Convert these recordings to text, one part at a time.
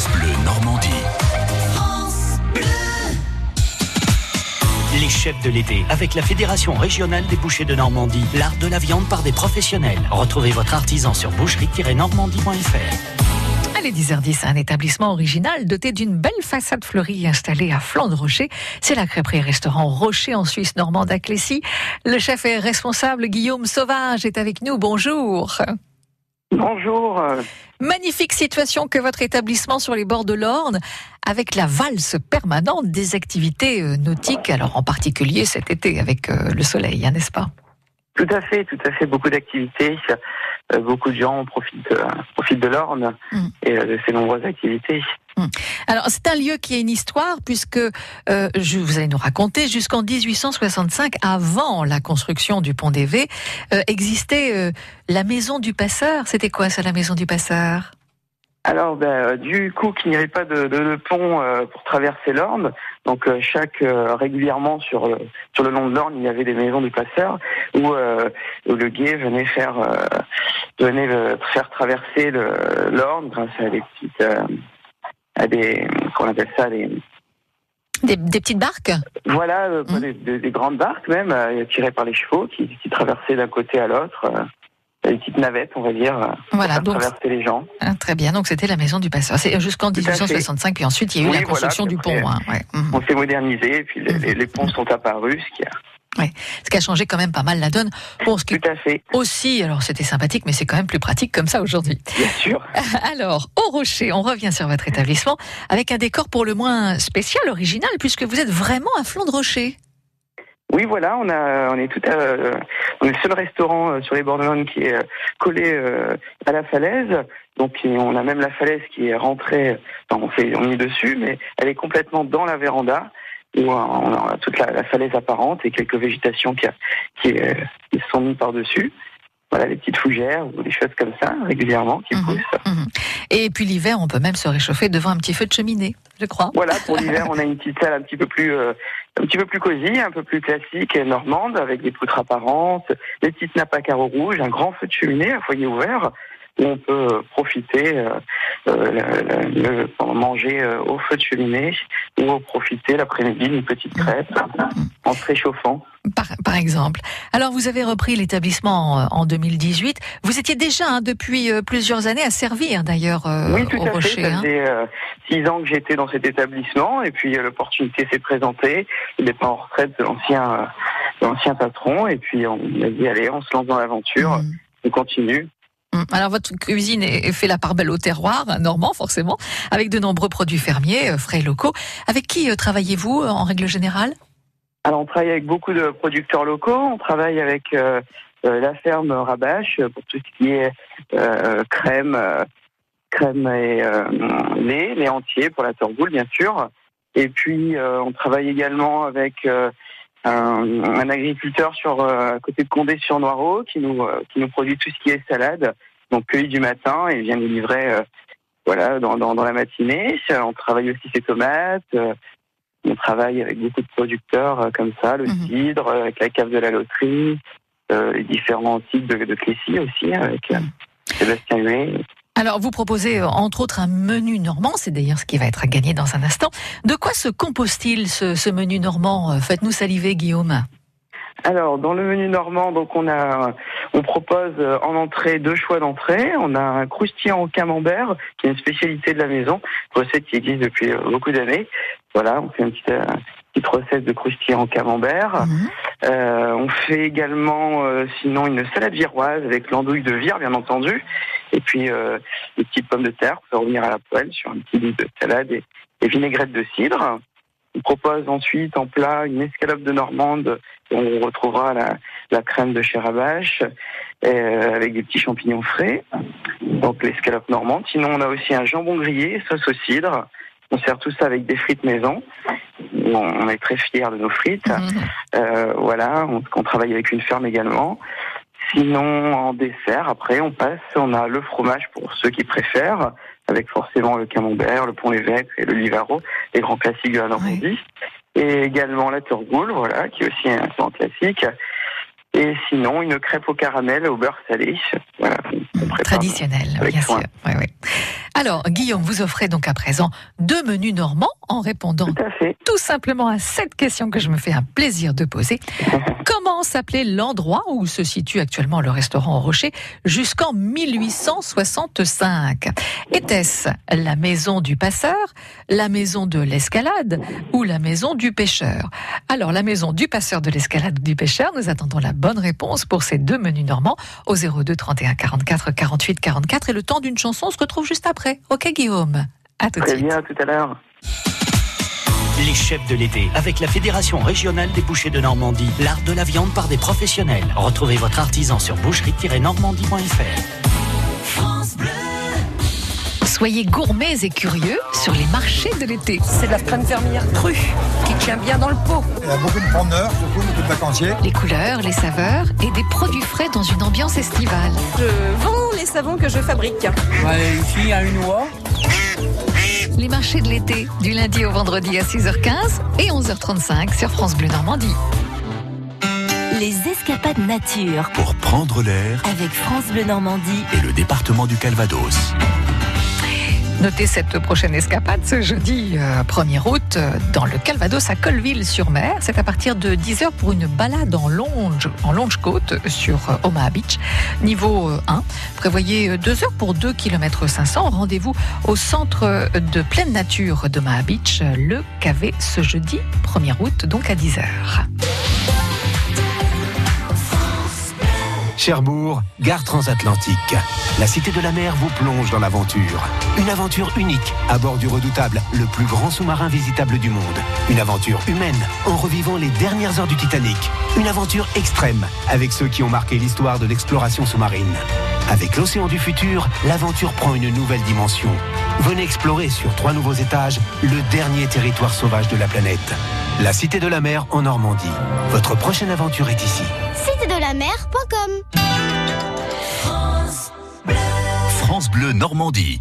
France Normandie. Les chefs de l'été avec la Fédération régionale des bouchers de Normandie, l'art de la viande par des professionnels. Retrouvez votre artisan sur boucherie-normandie.fr. Allez, 10h10, un établissement original doté d'une belle façade fleurie installée à flanc de rocher. C'est la crêperie restaurant Rocher en Suisse normande à Clécy. Le chef et responsable Guillaume Sauvage est avec nous. Bonjour. Bonjour. Magnifique situation que votre établissement sur les bords de l'Orne, avec la valse permanente des activités euh, nautiques, alors en particulier cet été avec euh, le soleil, hein, n'est-ce pas? Tout à fait, tout à fait, beaucoup d'activités. Euh, beaucoup de gens profitent, profitent de l'Orne Mm. et de ses nombreuses activités. Alors c'est un lieu qui a une histoire puisque euh, vous allez nous raconter jusqu'en 1865, avant la construction du pont d'Évé, euh, existait euh, la maison du passeur. C'était quoi ça, la maison du passeur? Alors, ben, euh, du coup, qu'il n'y avait pas de, pont pour traverser l'Orne, donc chaque régulièrement sur sur le long de l'Orne, il y avait des maisons du passeur où, le guet venait faire venait faire traverser l'Orne grâce à des petites des qu'on appelle ça des des, des petites barques Voilà, euh, Mm. des, des- des grandes barques même, euh, tirées par les chevaux, qui, qui traversaient d'un côté à l'autre. euh, des petites navettes, on va dire, Voilà, pour donc traverser les gens. hein, très bien. Donc c'était la maison du passeur. C'est jusqu'en Tout à fait. 1865, puis ensuite il y a eu Oui, la construction du pont. hein, ouais. Mhm. On s'est modernisé, et puis les, les- les ponts sont apparus, ce qui a Ce qui a changé quand même pas mal la donne. Bon, ce qui tout à fait, aussi, alors c'était sympathique, mais c'est quand même plus pratique comme ça aujourd'hui. bien sûr. Alors, au Rocher, on revient sur votre établissement avec un décor pour le moins spécial, original, puisque vous êtes vraiment à flanc de rocher. Oui, voilà, on a, on est tout à, euh, on est le seul restaurant euh, sur les bords de qui est euh, collé euh, à la falaise. Donc, on a même la falaise qui est rentrée. enfin, on fait, on est dessus, mais elle est complètement dans la véranda où on a toute la, la falaise apparente et quelques végétations qui, a- qui, euh, qui sont mises par dessus. Voilà, les petites fougères ou des choses comme ça régulièrement qui Mhm. poussent. Et puis l'hiver, on peut même se réchauffer devant un petit feu de cheminée, je crois. Voilà, pour l'hiver, on a une petite salle un petit peu plus, euh, un petit peu plus cosy, un peu plus classique et normande, avec des poutres apparentes, des petites nappes à carreaux rouges, un grand feu de cheminée, un foyer ouvert, où on peut profiter, euh, euh, le- le- manger euh, au feu de cheminée, ou profiter l'après-midi d'une petite crêpe en se réchauffant. Par, par exemple. Alors, vous avez repris l'établissement en, en 2018. Vous étiez déjà, hein, depuis euh, plusieurs années, à servir d'ailleurs euh, oui, tout au à fait. Rocher. Ça hein. faisait euh, six ans que j'étais dans cet établissement, et puis l'opportunité s'est présentée. Le départ en retraite de l'ancien, euh, de l'ancien patron, et puis on a dit allez, on se lance dans l'aventure, Mhm. on continue. Mm. Alors votre cuisine fait la part belle au terroir normand forcément, avec de nombreux produits fermiers, euh, frais locaux. Avec qui euh, travaillez-vous euh, en règle générale? Alors, on travaille avec beaucoup de producteurs locaux. On travaille avec la ferme Rabache pour tout ce qui est crème, crème et lait, lait entier pour la torboule, bien sûr. Et puis, on travaille également avec un, agriculteur sur à côté de Condé-sur-Noireau qui nous qui nous produit tout ce qui est salade, donc cueilli du matin et vient nous livrer euh, voilà dans, dans, dans la matinée. On travaille aussi ses tomates. euh, on travaille avec beaucoup de producteurs euh, comme ça, le Mhm. cidre, avec la cave de la loterie, les différents types de, de Clécy aussi, hein, avec euh, Sébastien Huet. Alors vous proposez entre autres un menu normand, c'est d'ailleurs ce qui va être à gagner dans un instant. De quoi se compose-t-il ce, ce menu normand? Faites-nous saliver Guillaume. Alors, dans le menu normand, donc on a, on propose euh, en entrée deux choix d'entrée. On a un croustillant au camembert, qui est une spécialité de la maison, recette qui existe depuis euh, beaucoup d'années. Voilà, on fait une petite, euh, petite recette de croustillant au camembert. Mhm. Euh, on fait également, euh, sinon, une salade viroise avec l'andouille de vire, bien entendu, et puis euh, des petites pommes de terre pour revenir à la poêle sur un petit lit de salade et, et vinaigrette de cidre. On propose ensuite en plat une escalope de Normande on retrouvera la, la crème de chèvre euh, avec des petits champignons frais. Donc l'escalope normande. Sinon, on a aussi un jambon grillé, sauce au cidre. On sert tout ça avec des frites maison. On on est très fiers de nos frites. Mhm. Euh, voilà, on, on travaille avec une ferme également. Sinon, en dessert, après, on passe, on a le fromage pour ceux qui préfèrent, avec forcément le camembert, le pont l'évêque et le livaro, les grands classiques de la Normandie. Et également la turgoule, voilà, qui est aussi un grand classique. Et sinon, une crêpe au caramel au beurre salé. Voilà, Traditionnel, bien soin. sûr. Ouais, ouais. Alors, Guillaume, vous offrez donc à présent deux menus normands en répondant Tout à fait. tout simplement à cette question que je me fais un plaisir de poser. Comment s'appelait l'endroit où se situe actuellement le restaurant au Rocher jusqu'en 1865 Était-ce la maison du passeur, la maison de l'escalade ou la maison du pêcheur? Alors, la maison du passeur, de l'escalade ou du pêcheur, nous attendons la bonne réponse pour ces deux menus normands au 02 31 44 48 44 et le temps d'une chanson on se retrouve juste après. Ok Guillaume À tout de Très suite. bien, à tout à l'heure. Les chefs de l'été, avec la Fédération régionale des bouchers de Normandie, l'art de la viande par des professionnels. Retrouvez votre artisan sur boucherie-normandie.fr. Soyez gourmets et curieux sur les marchés de l'été. C'est de la crème fermière crue qui tient bien dans le pot. Il y a beaucoup de promeneurs, surtout beaucoup de vacanciers. Les couleurs, les saveurs et des produits frais dans une ambiance estivale. Je vends les savons que je fabrique. ici à une oie. Les marchés de l'été, du lundi au vendredi à 6h15 et 11h35 sur France Bleu Normandie. Les escapades nature pour prendre l'air avec France Bleu Normandie. et le département du Calvados. Notez cette prochaine escapade ce jeudi euh, 1er août euh, dans le Calvados à Colville-sur-Mer. C'est à partir de 10h pour une balade en longe, en longe côte sur euh, Omaha Beach. Niveau euh, 1, prévoyez 2 heures pour 2 km 500. Rendez-vous au centre euh, de pleine nature d'Omaha Beach, euh, le KV, ce jeudi 1er août, donc à 10h. Cherbourg, gare transatlantique. La Cité de la Mer vous plonge dans l'aventure. Une aventure unique à bord du redoutable, le plus grand sous-marin visitable du monde. Une aventure humaine en revivant les dernières heures du Titanic. Une aventure extrême avec ceux qui ont marqué l'histoire de l'exploration sous-marine. Avec l'océan du futur, l'aventure prend une nouvelle dimension. Venez explorer sur trois nouveaux étages le dernier territoire sauvage de la planète. La Cité de la Mer en Normandie. Votre prochaine aventure est ici. Cité-de-la-mer.com France Bleu Normandie.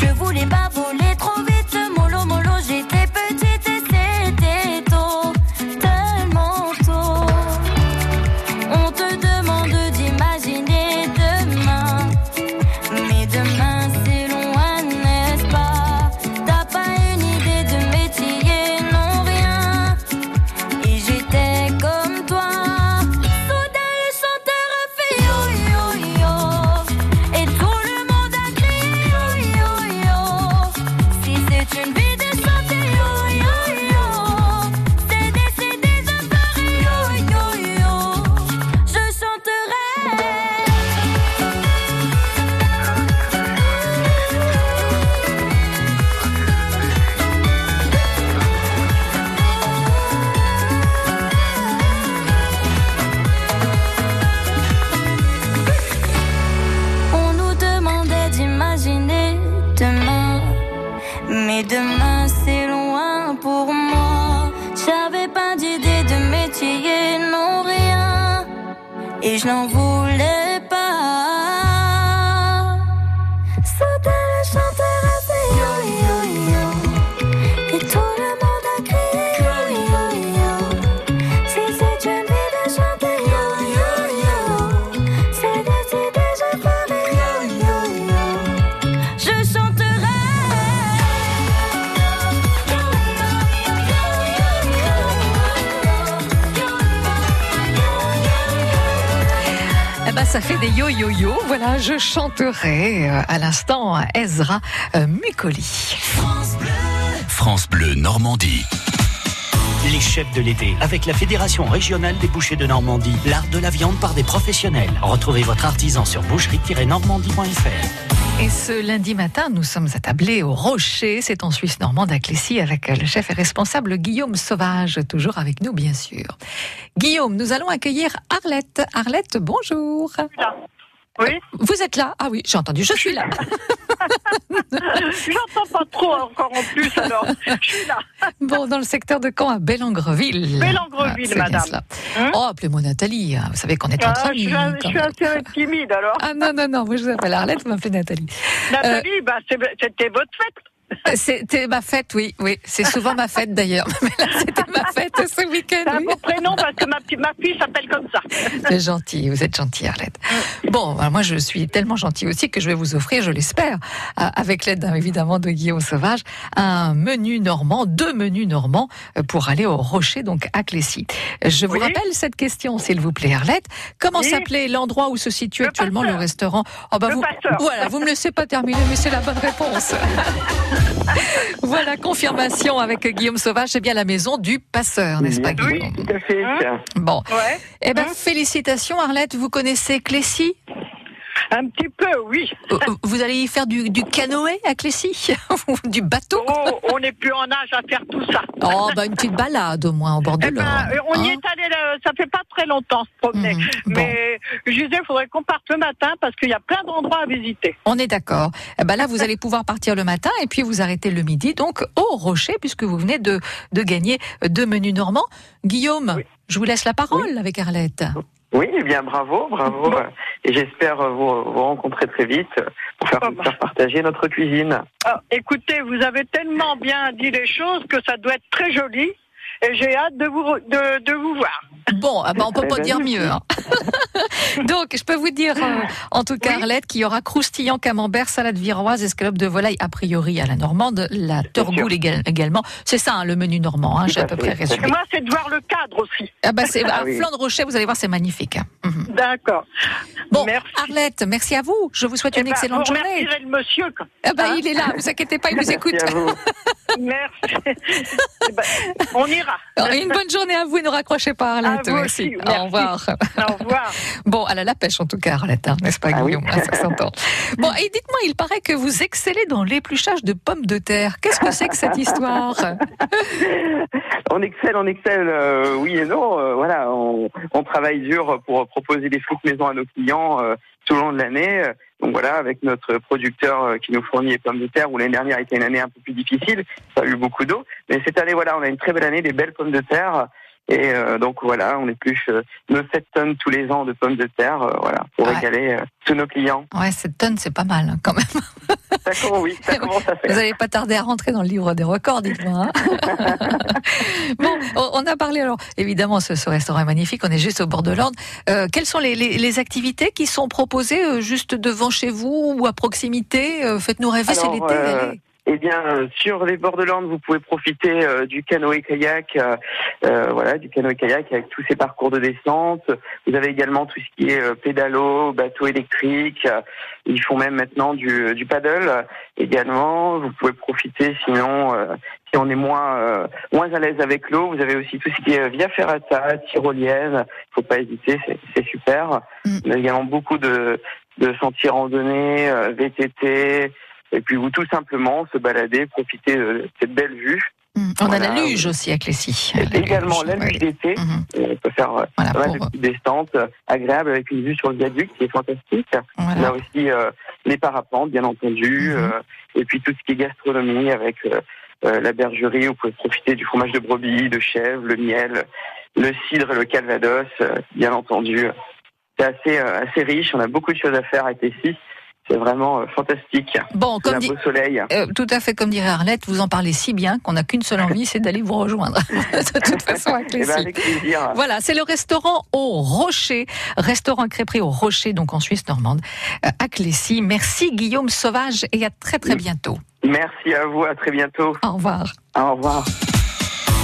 Je voulais pas voler demain c'est loin pour moi. J'avais pas d'idée de métier, non rien, et je n'en ça fait des yo-yo-yo. Voilà, je chanterai euh, à l'instant Ezra euh, Mukoli. France Bleu Normandie. Les chefs de l'été avec la Fédération régionale des bouchers de Normandie. L'art de la viande par des professionnels. Retrouvez votre artisan sur boucherie-normandie.fr. Et ce lundi matin, nous sommes attablés au Rocher, c'est en Suisse normande à Clécy, avec le chef et responsable Guillaume Sauvage, toujours avec nous bien sûr. Guillaume, nous allons accueillir Arlette. Arlette, bonjour. Oui. Vous êtes là? Ah oui, j'ai entendu, je suis là. J'entends pas trop encore en plus, alors je suis là. Bon, dans le secteur de Caen, à Bellengreville. Bellengreville, Ah, madame. Hein oh, appelez-moi Nathalie, hein, vous savez qu'on est Ah, entre amis. je suis assez timide alors. Ah non, non, non, moi je vous appelle Arlette, vous m'appelez Nathalie. Nathalie, bah, c'était votre fête. C'était ma fête, oui, oui. C'est souvent ma fête d'ailleurs. Mais là, c'était ma fête ce week-end. C'est un beau prénom parce que ma, fille s'appelle comme ça. C'est gentil, vous êtes gentil, Arlette. Bon, moi, je suis tellement gentil aussi que je vais vous offrir, je l'espère, euh, avec l'aide hein, évidemment de Guillaume Sauvage, un menu normand, deux menus normands euh, pour aller au Rocher, donc à Clécy. Je vous Oui. rappelle cette question, s'il vous plaît, Arlette. Comment Oui. s'appelait l'endroit où se situe Le actuellement le restaurant? Oh, ben, Le vous. Voilà, vous me laissez pas terminer, mais c'est la bonne réponse. voilà, confirmation avec Guillaume Sauvage, c'est bien la maison du passeur, n'est-ce pas, Oui, Guillaume tout à fait. Bon. Ouais. Eh ben, Hein félicitations, Arlette. Vous connaissez Clécy? Un petit peu, oui. Euh, Vous allez y faire du, du canoë à Clécy Ou du bateau Oh, on n'est plus en âge à faire tout ça. Oh, bah, une petite balade au moins au bord de Eh ben, l'Orne. euh, on y hein. est allé, ça fait pas très longtemps, se promener. Mhm. Bon. Mais je disais, il faudrait qu'on parte le matin parce qu'il y a plein d'endroits à visiter. On est d'accord. Eh ben là, vous allez pouvoir partir le matin et puis vous arrêtez le midi, donc au Rocher, puisque vous venez de, de gagner deux menus normands. Guillaume, Oui. je vous laisse la parole avec Arlette. Oui, eh bien bravo, bravo. Bon. Et j'espère vous, vous rencontrer très vite pour faire, Oh, bah. faire partager notre cuisine. Ah, écoutez, vous avez tellement bien dit les choses que ça doit être très joli. Et j'ai hâte de vous, de, de vous voir. Bon, ah ben, on peut Eh pas ben, dire mieux. hein. Donc, je peux vous dire, euh, en tout cas, Oui. Arlette, qu'il y aura croustillant camembert, salade viroise, escalope de volaille, a priori à la normande, la torgoule égal- également. C'est ça, hein, le menu normand, hein, j'ai à peu près résumé. Moi, c'est de voir le cadre aussi. Ah bah, c'est, Ah oui. Flanc de Rocher, vous allez voir, c'est magnifique. hein. Mhm. D'accord. Bon, Merci. Arlette, merci à vous. Je vous souhaite Eh une ben, excellente vous journée. le monsieur. quoi. Ah bah, Hein il est là, vous inquiétez pas, il vous écoute. Merci. Eh ben, on ira. Une bonne journée à vous et ne raccrochez pas, Arlette. À vous merci. aussi, Au merci. revoir. Au revoir. Bon, elle a la pêche en tout cas, Arlette, hein, n'est-ce pas, Ah. Guillaume? Ah, Ça s'entend. Bon, et dites-moi, il paraît que vous excellez dans l'épluchage de pommes de terre. Qu'est-ce que c'est que cette histoire? On excelle, on excelle, euh, oui et non. euh, voilà, on, on travaille dur pour proposer des fruits de maison à nos clients euh, tout au long de l'année. Donc voilà, avec notre producteur qui nous fournit les pommes de terre, où l'année dernière était une année un peu plus difficile, ça a eu beaucoup d'eau. Mais cette année, voilà, on a une très belle année, des belles pommes de terre. Et euh, donc voilà, on épluche euh, nos 7 tonnes tous les ans de pommes de terre, euh, voilà, pour Ouais. régaler euh, tous nos clients. Ouais, cette tonne, c'est pas mal hein, quand même. Ça commence, oui, ça commence à Vous faire. n'allez pas tarder à rentrer dans le livre des records, dites-moi. hein. bon, on- a parlé alors, évidemment, ce, ce restaurant est magnifique, on est juste au bord de l'Orne. Quelles sont les, les- les activités qui sont proposées juste devant chez vous ou à proximité Faites-nous rêver, c'est l'été. Eh bien, euh, sur les bords de l'Orne, vous pouvez profiter euh, du canoë-kayak, euh, euh, voilà, du canoë-kayak avec tous ces parcours de descente. Vous avez également tout ce qui est euh, pédalo, bateau électrique. euh, ils font même maintenant du, du paddle également. Vous pouvez profiter, sinon, euh, si on est moins euh, moins à l'aise avec l'eau, vous avez aussi tout ce qui est via ferrata, tyrolienne. Faut pas hésiter, c'est super. Mm. On a également beaucoup de de sentiers randonnés, VTT. Et puis vous tout simplement se balader, profiter de cette belle vue. Hum, On a la luge aussi à Clécy. La également luge, la ouais. luge d'été. Mhm. On peut faire euh, Voilà, pas mal de pour- petites descentes euh, agréables avec une vue sur le viaduc qui est fantastique. On a aussi euh, les parapentes, bien entendu, euh, et puis tout ce qui est gastronomie avec euh, la bergerie. Vous pouvez profiter du fromage de brebis, de chèvre, le miel, le cidre et le calvados, bien entendu. C'est assez assez riche. On a beaucoup de choses à faire les six. C'est vraiment euh, fantastique. Bon, comme un dit, beau soleil. Euh, tout à fait, comme dirait Arlette, vous en parlez si bien qu'on n'a qu'une seule envie, c'est d'aller vous rejoindre. de toute façon, à Eh Clécy. ben, avec plaisir. Voilà, c'est le restaurant au Rocher, restaurant crêperie au Rocher, donc en Suisse normande, euh, à Clécy. Merci Guillaume Sauvage et à très très bientôt. Merci à vous. À très bientôt. Au revoir. Au revoir.